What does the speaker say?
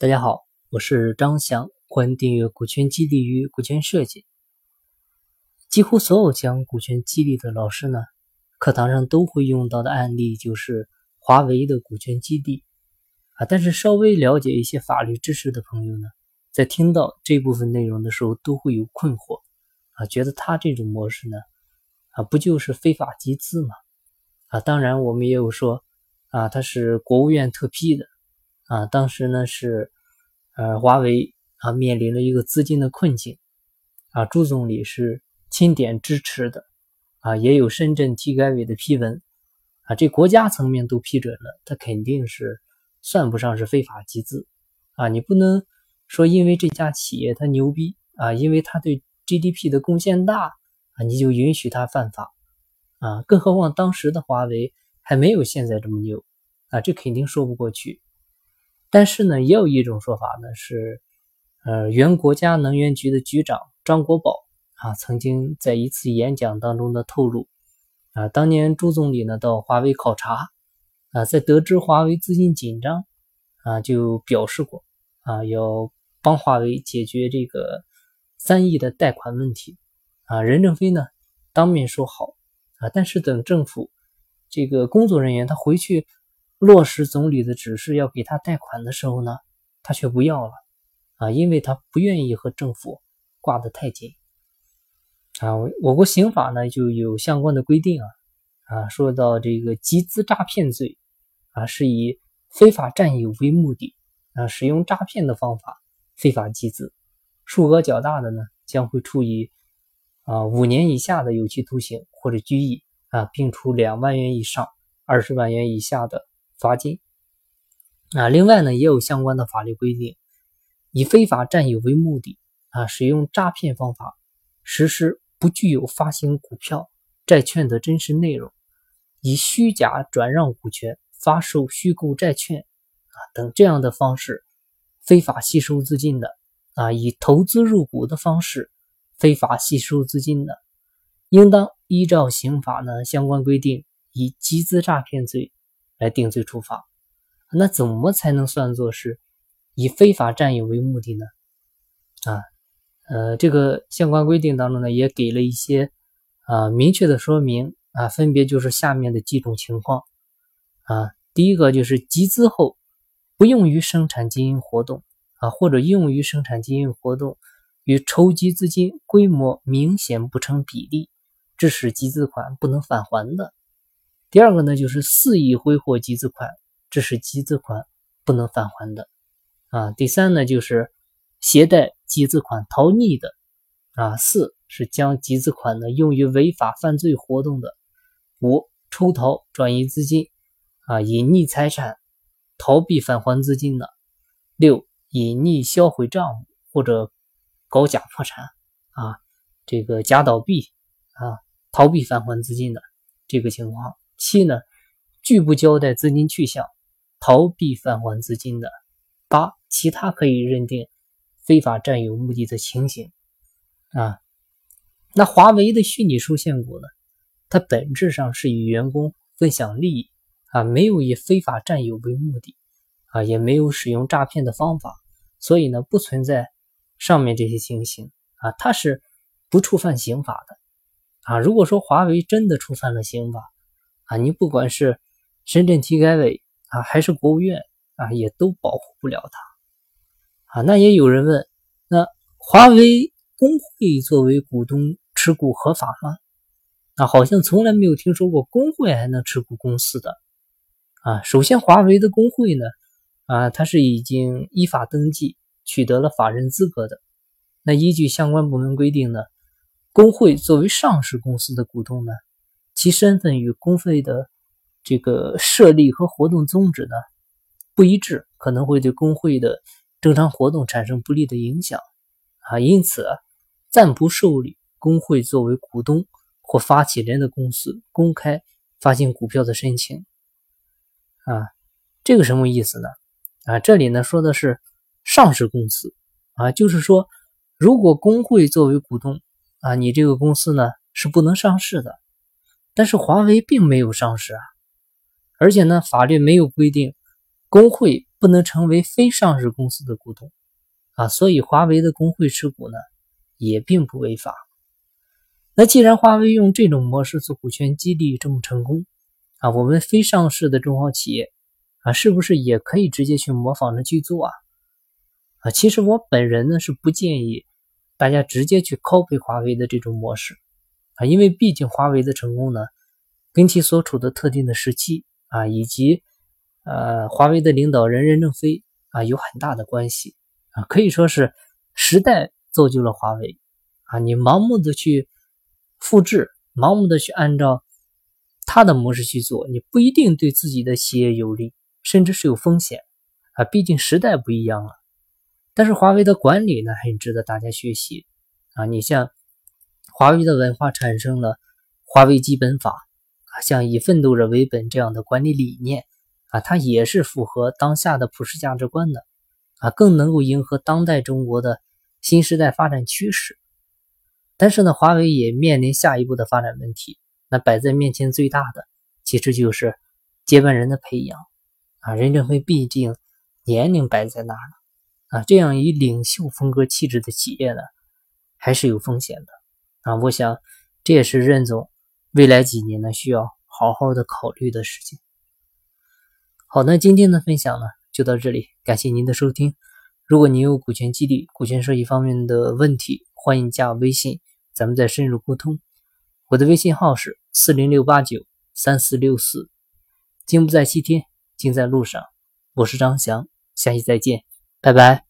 大家好，我是张翔，欢迎订阅《股权激励与股权设计》。几乎所有讲股权激励的老师呢，课堂上都会用到的案例就是华为的股权激励啊。但是稍微了解一些法律知识的朋友呢，在听到这部分内容的时候都会有困惑啊，觉得他这种模式呢，啊不就是非法集资吗？啊，当然我们也有说啊，他是国务院特批的。啊，当时呢是，呃，华为啊面临了一个资金的困境，啊，朱总理是钦点支持的，啊，也有深圳体改委的批文，啊，这国家层面都批准了，他肯定是算不上是非法集资，啊，你不能说因为这家企业它牛逼啊，因为它对 GDP 的贡献大啊，你就允许它犯法，啊，更何况当时的华为还没有现在这么牛，啊，这肯定说不过去。但是呢，也有一种说法呢，是，呃，原国家能源局的局长张国宝啊，曾经在一次演讲当中的透露，啊，当年朱总理呢到华为考察，啊，在得知华为资金紧张，啊，就表示过，啊，要帮华为解决这个三亿的贷款问题，啊，任正非呢当面说好，啊，但是等政府这个工作人员他回去。落实总理的指示要给他贷款的时候呢，他却不要了啊，因为他不愿意和政府挂得太紧啊。我国刑法呢就有相关的规定啊啊，说到这个集资诈骗罪啊，是以非法占有为目的啊，使用诈骗的方法非法集资，数额较大的呢将会处以啊五年以下的有期徒刑或者拘役啊，并处两万元以上二十万元以下的。罚金啊，另外呢，也有相关的法律规定，以非法占有为目的啊，使用诈骗方法实施不具有发行股票、债券的真实内容，以虚假转让股权、发售虚构债券啊等这样的方式非法吸收资金的啊，以投资入股的方式非法吸收资金的，应当依照刑法呢相关规定，以集资诈骗罪。来定罪处罚，那怎么才能算作是以非法占有为目的呢？啊，呃，这个相关规定当中呢，也给了一些啊明确的说明啊，分别就是下面的几种情况啊，第一个就是集资后不用于生产经营活动啊，或者用于生产经营活动与筹集资金规模明显不成比例，致使集资款不能返还的。第二个呢，就是肆意挥霍集资款，这是集资款不能返还的啊。第三呢，就是携带集资款逃匿的啊。四是将集资款呢用于违法犯罪活动的。五抽逃转移资金啊，隐匿财产，逃避返还资金的。六隐匿销毁账目或者搞假破产啊，这个假倒闭啊，逃避返还资金的这个情况。七呢，拒不交代资金去向，逃避返还资金的；八，其他可以认定非法占有目的的情形啊。那华为的虚拟受限股呢？它本质上是与员工分享利益啊，没有以非法占有为目的啊，也没有使用诈骗的方法，所以呢，不存在上面这些情形啊，它是不触犯刑法的啊。如果说华为真的触犯了刑法，啊，你不管是深圳体改委啊，还是国务院啊，也都保护不了他。啊，那也有人问，那华为工会作为股东持股合法吗？啊，好像从来没有听说过工会还能持股公司的。啊，首先华为的工会呢，啊，它是已经依法登记，取得了法人资格的。那依据相关部门规定呢，工会作为上市公司的股东呢。其身份与工会的这个设立和活动宗旨呢不一致，可能会对工会的正常活动产生不利的影响啊，因此暂不受理工会作为股东或发起人的公司公开发行股票的申请啊。这个什么意思呢？啊，这里呢说的是上市公司啊，就是说如果工会作为股东啊，你这个公司呢是不能上市的。但是华为并没有上市啊，而且呢，法律没有规定工会不能成为非上市公司的股东啊，所以华为的工会持股呢也并不违法。那既然华为用这种模式做股权激励这么成功啊，我们非上市的中小企业啊，是不是也可以直接去模仿着去做啊？啊，其实我本人呢是不建议大家直接去 copy 华为的这种模式啊，因为毕竟华为的成功呢，跟其所处的特定的时期啊，以及呃，华为的领导人任正非啊，有很大的关系啊，可以说是时代造就了华为啊。你盲目的去复制，盲目的去按照他的模式去做，你不一定对自己的企业有利，甚至是有风险啊。毕竟时代不一样了。但是华为的管理呢，很值得大家学习啊。你像华为的文化产生了华为基本法啊，像以奋斗者为本这样的管理理念。啊，它也是符合当下的普世价值观的，啊，更能够迎合当代中国的新时代发展趋势。但是呢，华为也面临下一步的发展问题。那摆在面前最大的，其实就是接班人的培养。啊，任正非毕竟年龄摆在那儿了，啊，这样以领袖风格气质的企业呢，还是有风险的。啊，我想这也是任总未来几年呢需要好好的考虑的事情。好，那今天的分享呢就到这里，感谢您的收听。如果您有股权激励、股权设计方面的问题，欢迎加微信，咱们再深入沟通。我的微信号是四零六八九三四六四。金不在西天，金在路上。我是张翔，下期再见，拜拜。